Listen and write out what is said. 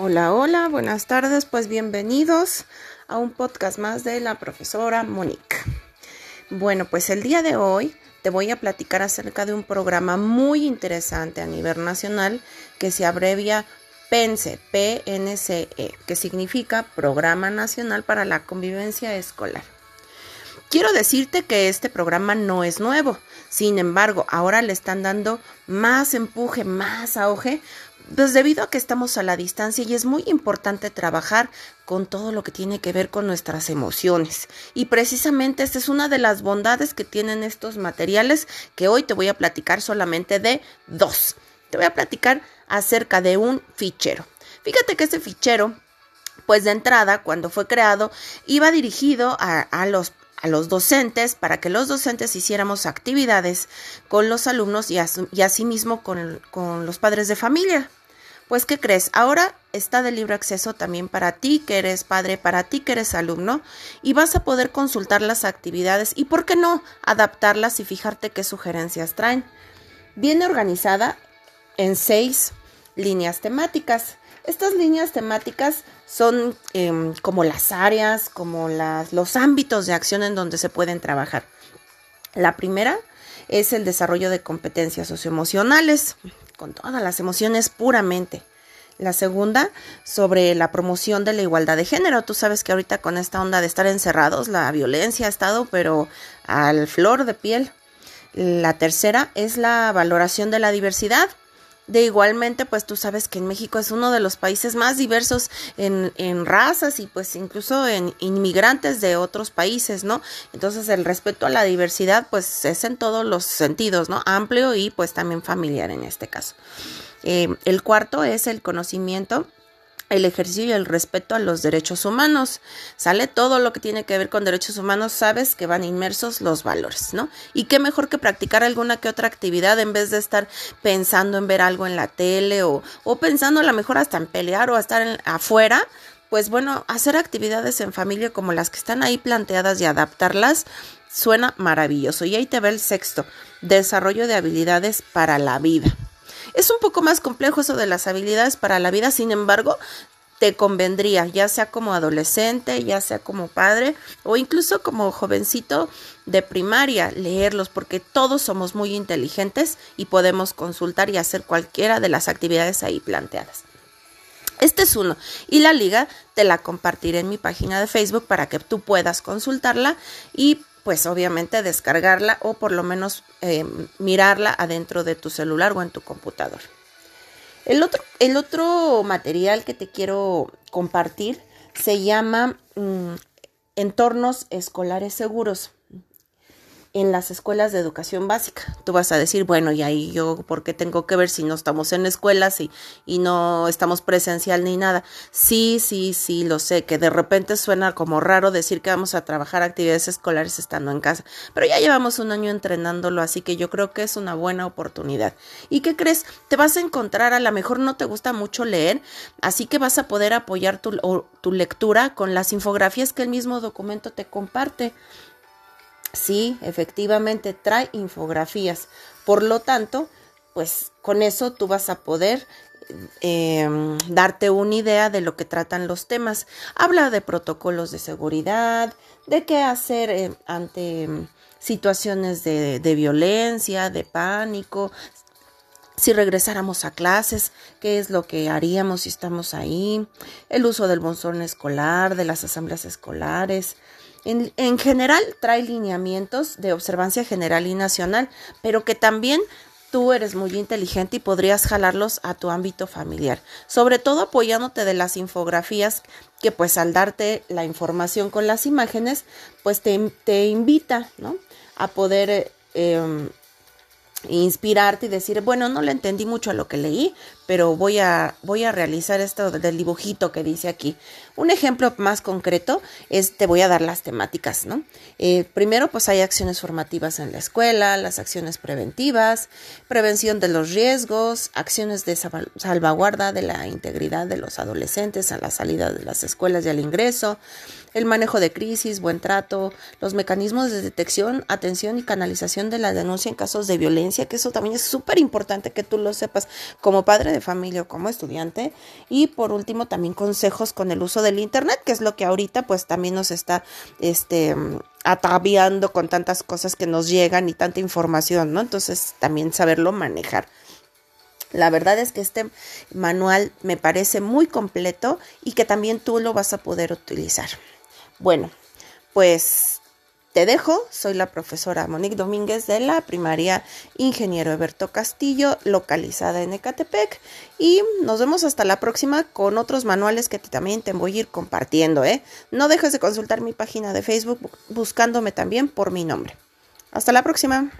Hola, hola, buenas tardes, pues bienvenidos a un podcast más de la profesora Monique. Bueno, pues el día de hoy te voy a platicar acerca de un programa muy interesante a nivel nacional que se abrevia PENSE, PNCE, que significa Programa Nacional para la Convivencia Escolar. Quiero decirte que este programa no es nuevo, sin embargo, ahora le están dando más empuje, más auge, pues debido a que estamos a la distancia y es muy importante trabajar con todo lo que tiene que ver con nuestras emociones. Y precisamente esta es una de las bondades que tienen estos materiales que hoy te voy a platicar solamente de dos. Te voy a platicar acerca de un fichero. Fíjate que ese fichero, pues de entrada, cuando fue creado, iba dirigido a, a los a los docentes para que los docentes hiciéramos actividades con los alumnos y, asimismo con, con los padres de familia. Pues, ¿qué crees? Ahora está de libre acceso también para ti que eres padre, para ti que eres alumno, y vas a poder consultar las actividades y, ¿por qué no?, adaptarlas y fijarte qué sugerencias traen. Viene organizada en seis líneas temáticas. Estas líneas temáticas son em, como las áreas, como los ámbitos de acción en donde se pueden trabajar. La primera es el desarrollo de competencias socioemocionales, con todas las emociones puramente. La segunda, sobre la promoción de la igualdad de género. Tú sabes que ahorita con esta onda de estar encerrados, la violencia ha estado, pero al flor de piel. La tercera es la valoración de la diversidad. De igualmente, pues tú sabes que en México es uno de los países más diversos en, en, razas y pues incluso en inmigrantes de otros países, ¿no? Entonces el respeto a la diversidad pues es en todos los sentidos, ¿no? Amplio y pues también familiar en este caso. Eh, el cuarto es el conocimiento el ejercicio y el respeto a los derechos humanos. Sale todo lo que tiene que ver con derechos humanos, sabes que van inmersos los valores, ¿no? Y qué mejor que practicar alguna que otra actividad en vez de estar pensando en ver algo en la tele o, o pensando a lo mejor hasta en pelear o estar afuera. Pues bueno, hacer actividades en familia como las que están ahí planteadas y adaptarlas suena maravilloso. Y ahí te ve el sexto, desarrollo de habilidades para la vida. Es un poco más complejo eso de las habilidades para la vida, sin embargo, te convendría, ya sea como adolescente, ya sea como padre o incluso como jovencito de primaria, leerlos porque todos somos muy inteligentes y podemos consultar y hacer cualquiera de las actividades ahí planteadas. Este es uno. Y la liga te la compartiré en mi página de Facebook para que tú puedas consultarla y pues obviamente descargarla o por lo menos eh, mirarla adentro de tu celular o en tu computador. El otro, el otro material que te quiero compartir se llama mm, Entornos Escolares Seguros en las escuelas de educación básica. Tú vas a decir, bueno, y ahí yo, ¿por qué tengo que ver si no estamos en escuelas y, y no estamos presencial ni nada? Sí, sí, sí, lo sé, que de repente suena como raro decir que vamos a trabajar actividades escolares estando en casa, pero ya llevamos un año entrenándolo, así que yo creo que es una buena oportunidad. ¿Y qué crees? Te vas a encontrar, a lo mejor no te gusta mucho leer, así que vas a poder apoyar tu, tu lectura con las infografías que el mismo documento te comparte. Sí, efectivamente trae infografías. Por lo tanto, pues con eso tú vas a poder em, darte una idea de lo que tratan los temas. Habla de protocolos de seguridad, de qué hacer eh, ante em, situaciones de, violencia, de pánico, si regresáramos a clases, qué es lo que haríamos si estamos ahí, el uso del bolsón escolar, de las asambleas escolares, en, general trae lineamientos de observancia general y nacional, pero que también tú eres muy inteligente y podrías jalarlos a tu ámbito familiar, sobre todo apoyándote de las infografías que pues al darte la información con las imágenes, pues te, te invita, ¿no? A poder eh, inspirarte y decir, bueno, no le entendí mucho a lo que leí, pero voy a, voy a realizar esto del dibujito que dice aquí. Un ejemplo más concreto es, te voy a dar las temáticas, ¿no? Eh, primero, pues hay acciones formativas en la escuela, las acciones preventivas, prevención de los riesgos, acciones de salvaguarda de la integridad de los adolescentes a la salida de las escuelas y al ingreso, el manejo de crisis, buen trato, los mecanismos de detección, atención y canalización de la denuncia en casos de violencia, que eso también es súper importante que tú lo sepas como padre de familia o como estudiante. Y por último, también consejos con el uso del Internet, que es lo que ahorita pues también nos está este, ataviando con tantas cosas que nos llegan y tanta información, ¿no? Entonces también saberlo manejar. La verdad es que este manual me parece muy completo y que también tú lo vas a poder utilizar. Bueno, pues te dejo. Soy la profesora Monique Domínguez de la primaria Ingeniero Eberto Castillo, localizada en Ecatepec. Y nos vemos hasta la próxima con otros manuales que también te voy a ir compartiendo. ¿eh? No dejes de consultar mi página de Facebook buscándome también por mi nombre. Hasta la próxima.